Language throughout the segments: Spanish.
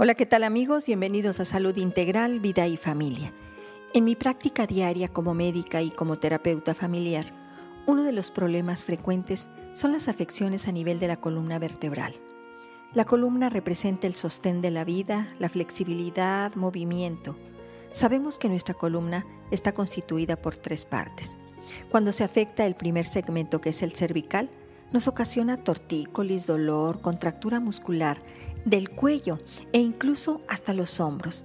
Hola, ¿qué tal amigos? Bienvenidos a Salud Integral, Vida y Familia. En mi práctica diaria como médica y como terapeuta familiar, uno de los problemas frecuentes son las afecciones a nivel de la columna vertebral. La columna representa el sostén de la vida, la flexibilidad, movimiento. Sabemos que nuestra columna está constituida por tres partes. Cuando se afecta el primer segmento, que es el cervical, nos ocasiona tortícolis, dolor, contractura muscular del cuello e incluso hasta los hombros.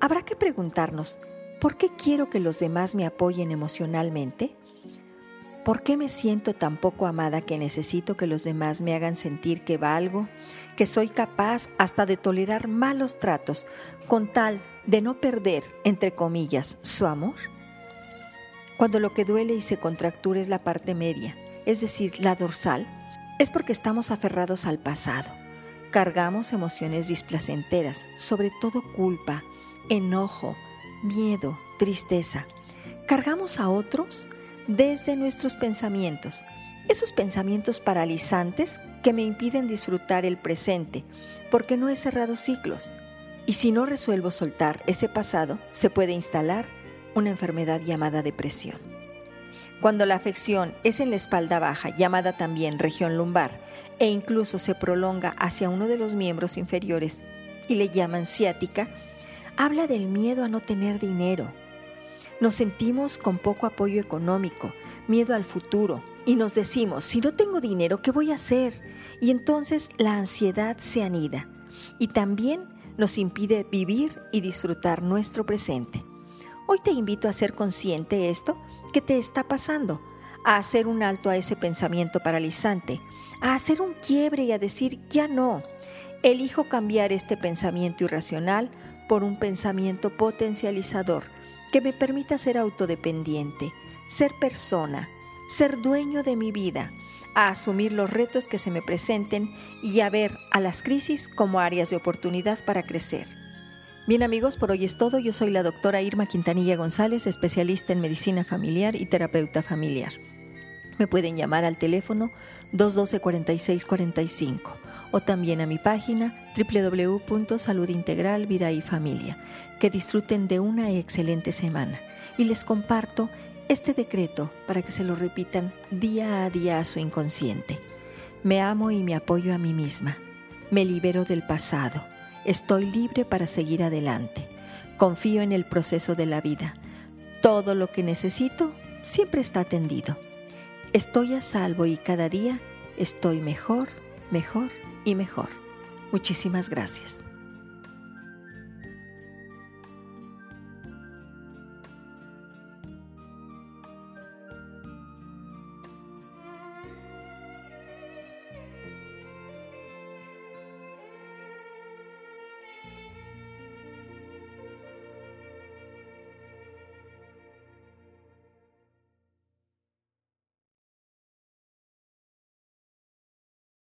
Habrá que preguntarnos, ¿por qué quiero que los demás me apoyen emocionalmente? ¿Por qué me siento tan poco amada que necesito que los demás me hagan sentir que valgo, que soy capaz hasta de tolerar malos tratos con tal de no perder, entre comillas, su amor? Cuando lo que duele y se contractura es la parte media, es decir, la dorsal, es porque estamos aferrados al pasado Cargamos emociones displacenteras, sobre todo culpa, enojo, miedo, tristeza. Cargamos a otros desde nuestros pensamientos, esos pensamientos paralizantes que me impiden disfrutar el presente, porque no he cerrado ciclos. Y si no resuelvo soltar ese pasado, se puede instalar una enfermedad llamada depresión. Cuando la afección es en la espalda baja, llamada también región lumbar, e incluso se prolonga hacia uno de los miembros inferiores y le llaman ciática, habla del miedo a no tener dinero. Nos sentimos con poco apoyo económico, miedo al futuro y nos decimos, si no tengo dinero, ¿qué voy a hacer? Y entonces la ansiedad se anida y también nos impide vivir y disfrutar nuestro presente. Hoy te invito a ser consciente de esto que te está pasando a hacer un alto a ese pensamiento paralizante, a hacer un quiebre y a decir, ya no, elijo cambiar este pensamiento irracional por un pensamiento potencializador que me permita ser autodependiente, ser persona, ser dueño de mi vida, a asumir los retos que se me presenten y a ver a las crisis como áreas de oportunidad para crecer. Bien amigos, por hoy es todo. Yo soy la doctora Irma Quintanilla González, especialista en medicina familiar y terapeuta familiar. Me pueden llamar al teléfono 212-4645 o también a mi página www.saludintegral vida y familia. Que disfruten de una excelente semana y les comparto este decreto para que se lo repitan día a día a su inconsciente. Me amo y me apoyo a mí misma. Me libero del pasado. Estoy libre para seguir adelante. Confío en el proceso de la vida. Todo lo que necesito siempre está atendido. Estoy a salvo y cada día estoy mejor, mejor y mejor. Muchísimas gracias.